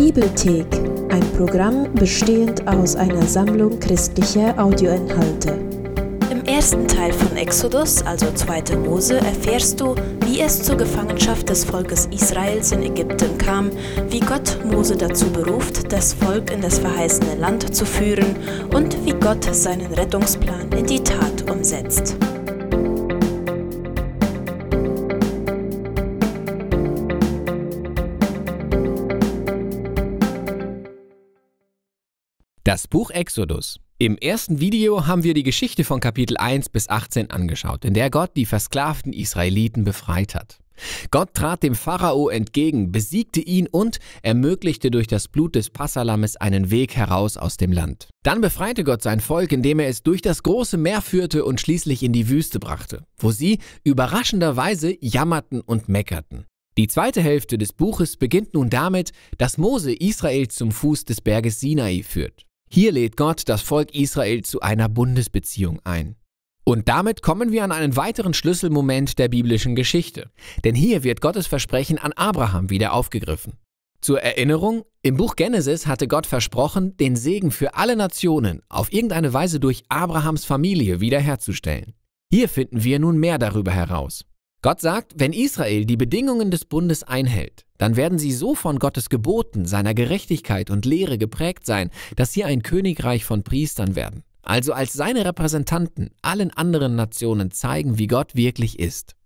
Bibelthek, ein Programm bestehend aus einer Sammlung christlicher Audioinhalte. Im ersten Teil von Exodus, also 2. Mose, erfährst du, wie es zur Gefangenschaft des Volkes Israels in Ägypten kam, wie Gott Mose dazu beruft, das Volk in das verheißene Land zu führen und wie Gott seinen Rettungsplan in die Tat umsetzt. Das Buch Exodus. Im ersten Video haben wir die Geschichte von Kapitel 1 bis 18 angeschaut, in der Gott die versklavten Israeliten befreit hat. Gott trat dem Pharao entgegen, besiegte ihn und ermöglichte durch das Blut des Passalammes einen Weg heraus aus dem Land. Dann befreite Gott sein Volk, indem er es durch das große Meer führte und schließlich in die Wüste brachte, wo sie überraschenderweise jammerten und meckerten. Die zweite Hälfte des Buches beginnt nun damit, dass Mose Israel zum Fuß des Berges Sinai führt. Hier lädt Gott das Volk Israel zu einer Bundesbeziehung ein. Und damit kommen wir an einen weiteren Schlüsselmoment der biblischen Geschichte. Denn hier wird Gottes Versprechen an Abraham wieder aufgegriffen. Zur Erinnerung, im Buch Genesis hatte Gott versprochen, den Segen für alle Nationen auf irgendeine Weise durch Abrahams Familie wiederherzustellen. Hier finden wir nun mehr darüber heraus. Gott sagt, wenn Israel die Bedingungen des Bundes einhält, dann werden sie so von Gottes Geboten, seiner Gerechtigkeit und Lehre geprägt sein, dass sie ein Königreich von Priestern werden, also als seine Repräsentanten allen anderen Nationen zeigen, wie Gott wirklich ist.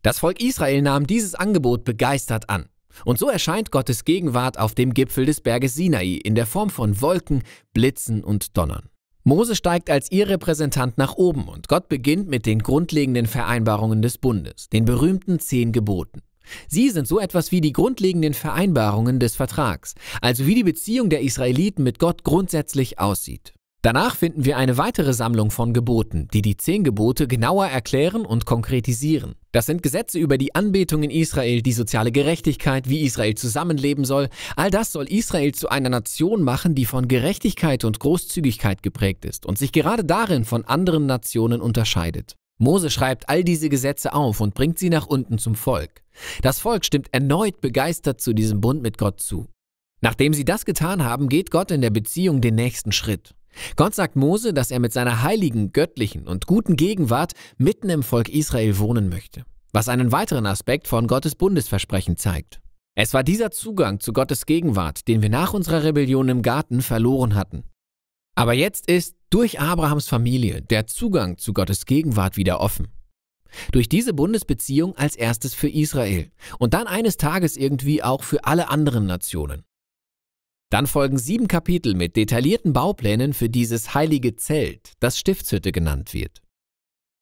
Das Volk Israel nahm dieses Angebot begeistert an. Und so erscheint Gottes Gegenwart auf dem Gipfel des Berges Sinai in der Form von Wolken, Blitzen und Donnern. Mose steigt als ihr Repräsentant nach oben und Gott beginnt mit den grundlegenden Vereinbarungen des Bundes, den berühmten zehn Geboten. Sie sind so etwas wie die grundlegenden Vereinbarungen des Vertrags, also wie die Beziehung der Israeliten mit Gott grundsätzlich aussieht. Danach finden wir eine weitere Sammlung von Geboten, die die zehn Gebote genauer erklären und konkretisieren. Das sind Gesetze über die Anbetung in Israel, die soziale Gerechtigkeit, wie Israel zusammenleben soll. All das soll Israel zu einer Nation machen, die von Gerechtigkeit und Großzügigkeit geprägt ist und sich gerade darin von anderen Nationen unterscheidet. Mose schreibt all diese Gesetze auf und bringt sie nach unten zum Volk. Das Volk stimmt erneut begeistert zu diesem Bund mit Gott zu. Nachdem sie das getan haben, geht Gott in der Beziehung den nächsten Schritt. Gott sagt Mose, dass er mit seiner heiligen, göttlichen und guten Gegenwart mitten im Volk Israel wohnen möchte, was einen weiteren Aspekt von Gottes Bundesversprechen zeigt. Es war dieser Zugang zu Gottes Gegenwart, den wir nach unserer Rebellion im Garten verloren hatten. Aber jetzt ist durch Abrahams Familie der Zugang zu Gottes Gegenwart wieder offen. Durch diese Bundesbeziehung als erstes für Israel und dann eines Tages irgendwie auch für alle anderen Nationen. Dann folgen sieben Kapitel mit detaillierten Bauplänen für dieses heilige Zelt, das Stiftshütte genannt wird.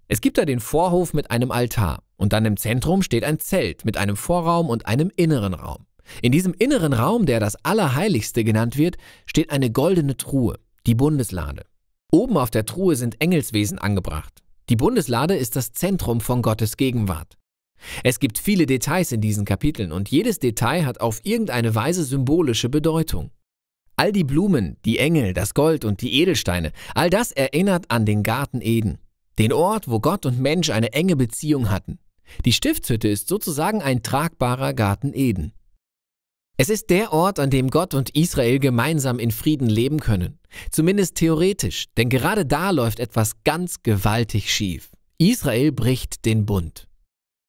Es gibt da den Vorhof mit einem Altar und dann im Zentrum steht ein Zelt mit einem Vorraum und einem inneren Raum. In diesem inneren Raum, der das Allerheiligste genannt wird, steht eine goldene Truhe, die Bundeslade. Oben auf der Truhe sind Engelswesen angebracht. Die Bundeslade ist das Zentrum von Gottes Gegenwart. Es gibt viele Details in diesen Kapiteln und jedes Detail hat auf irgendeine Weise symbolische Bedeutung. All die Blumen, die Engel, das Gold und die Edelsteine, all das erinnert an den Garten Eden, den Ort, wo Gott und Mensch eine enge Beziehung hatten. Die Stiftshütte ist sozusagen ein tragbarer Garten Eden. Es ist der Ort, an dem Gott und Israel gemeinsam in Frieden leben können. Zumindest theoretisch, denn gerade da läuft etwas ganz gewaltig schief. Israel bricht den Bund.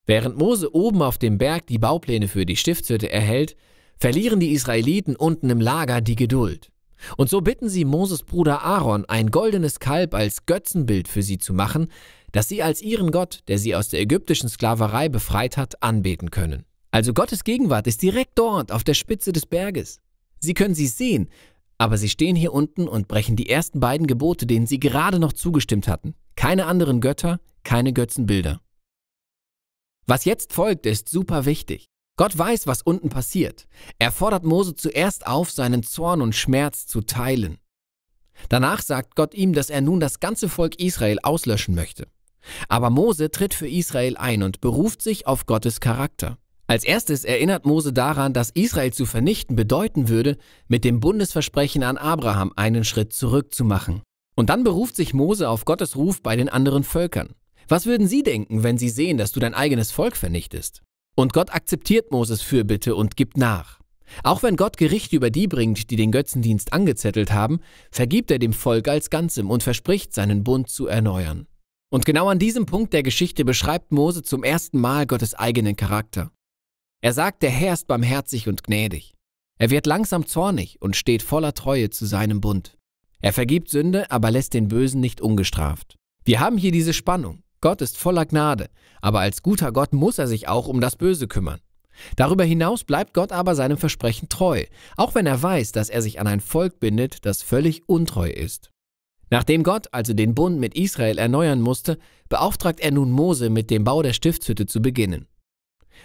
Während Mose oben auf dem Berg die Baupläne für die Stiftshütte erhält, verlieren die Israeliten unten im Lager die Geduld. Und so bitten sie Moses Bruder Aaron, ein goldenes Kalb als Götzenbild für sie zu machen, das sie als ihren Gott, der sie aus der ägyptischen Sklaverei befreit hat, anbeten können. Also Gottes Gegenwart ist direkt dort, auf der Spitze des Berges. Sie können sie sehen, aber sie stehen hier unten und brechen die ersten beiden Gebote, denen sie gerade noch zugestimmt hatten. Keine anderen Götter, keine Götzenbilder. Was jetzt folgt, ist super wichtig. Gott weiß, was unten passiert. Er fordert Mose zuerst auf, seinen Zorn und Schmerz zu teilen. Danach sagt Gott ihm, dass er nun das ganze Volk Israel auslöschen möchte. Aber Mose tritt für Israel ein und beruft sich auf Gottes Charakter. Als erstes erinnert Mose daran, dass Israel zu vernichten bedeuten würde, mit dem Bundesversprechen an Abraham einen Schritt zurück zu machen. Und dann beruft sich Mose auf Gottes Ruf bei den anderen Völkern. Was würden sie denken, wenn sie sehen, dass du dein eigenes Volk vernichtest? Und Gott akzeptiert Moses Fürbitte und gibt nach. Auch wenn Gott Gericht über die bringt, die den Götzendienst angezettelt haben, vergibt er dem Volk als Ganzem und verspricht, seinen Bund zu erneuern. Und genau an diesem Punkt der Geschichte beschreibt Mose zum ersten Mal Gottes eigenen Charakter. Er sagt, der Herr ist barmherzig und gnädig. Er wird langsam zornig und steht voller Treue zu seinem Bund. Er vergibt Sünde, aber lässt den Bösen nicht ungestraft. Wir haben hier diese Spannung. Gott ist voller Gnade, aber als guter Gott muss er sich auch um das Böse kümmern. Darüber hinaus bleibt Gott aber seinem Versprechen treu, auch wenn er weiß, dass er sich an ein Volk bindet, das völlig untreu ist. Nachdem Gott also den Bund mit Israel erneuern musste, beauftragt er nun Mose, mit dem Bau der Stiftshütte zu beginnen.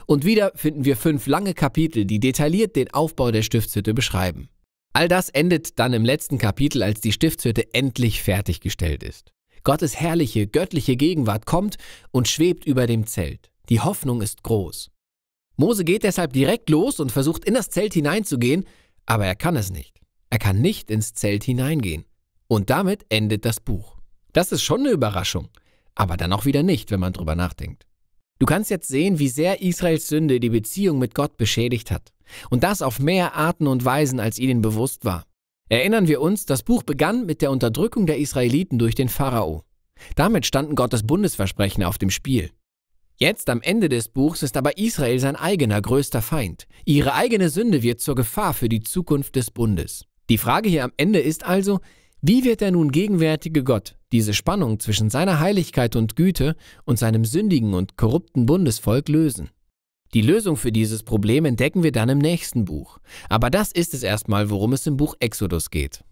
Und wieder finden wir fünf lange Kapitel, die detailliert den Aufbau der Stiftshütte beschreiben. All das endet dann im letzten Kapitel, als die Stiftshütte endlich fertiggestellt ist. Gottes herrliche, göttliche Gegenwart kommt und schwebt über dem Zelt. Die Hoffnung ist groß. Mose geht deshalb direkt los und versucht in das Zelt hineinzugehen, aber er kann es nicht. Er kann nicht ins Zelt hineingehen. Und damit endet das Buch. Das ist schon eine Überraschung, aber dann auch wieder nicht, wenn man drüber nachdenkt. Du kannst jetzt sehen, wie sehr Israels Sünde die Beziehung mit Gott beschädigt hat. Und das auf mehr Arten und Weisen, als ihnen bewusst war. Erinnern wir uns, das Buch begann mit der Unterdrückung der Israeliten durch den Pharao. Damit standen Gottes Bundesversprechen auf dem Spiel. Jetzt am Ende des Buchs ist aber Israel sein eigener größter Feind. Ihre eigene Sünde wird zur Gefahr für die Zukunft des Bundes. Die Frage hier am Ende ist also, wie wird der nun gegenwärtige Gott diese Spannung zwischen seiner Heiligkeit und Güte und seinem sündigen und korrupten Bundesvolk lösen? Die Lösung für dieses Problem entdecken wir dann im nächsten Buch. Aber das ist es erstmal, worum es im Buch Exodus geht.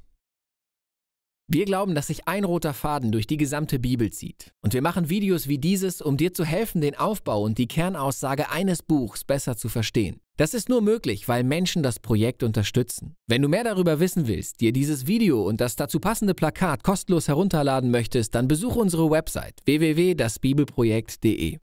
Wir glauben, dass sich ein roter Faden durch die gesamte Bibel zieht. Und wir machen Videos wie dieses, um dir zu helfen, den Aufbau und die Kernaussage eines Buchs besser zu verstehen. Das ist nur möglich, weil Menschen das Projekt unterstützen. Wenn du mehr darüber wissen willst, dir dieses Video und das dazu passende Plakat kostenlos herunterladen möchtest, dann besuche unsere Website www.dasbibelprojekt.de.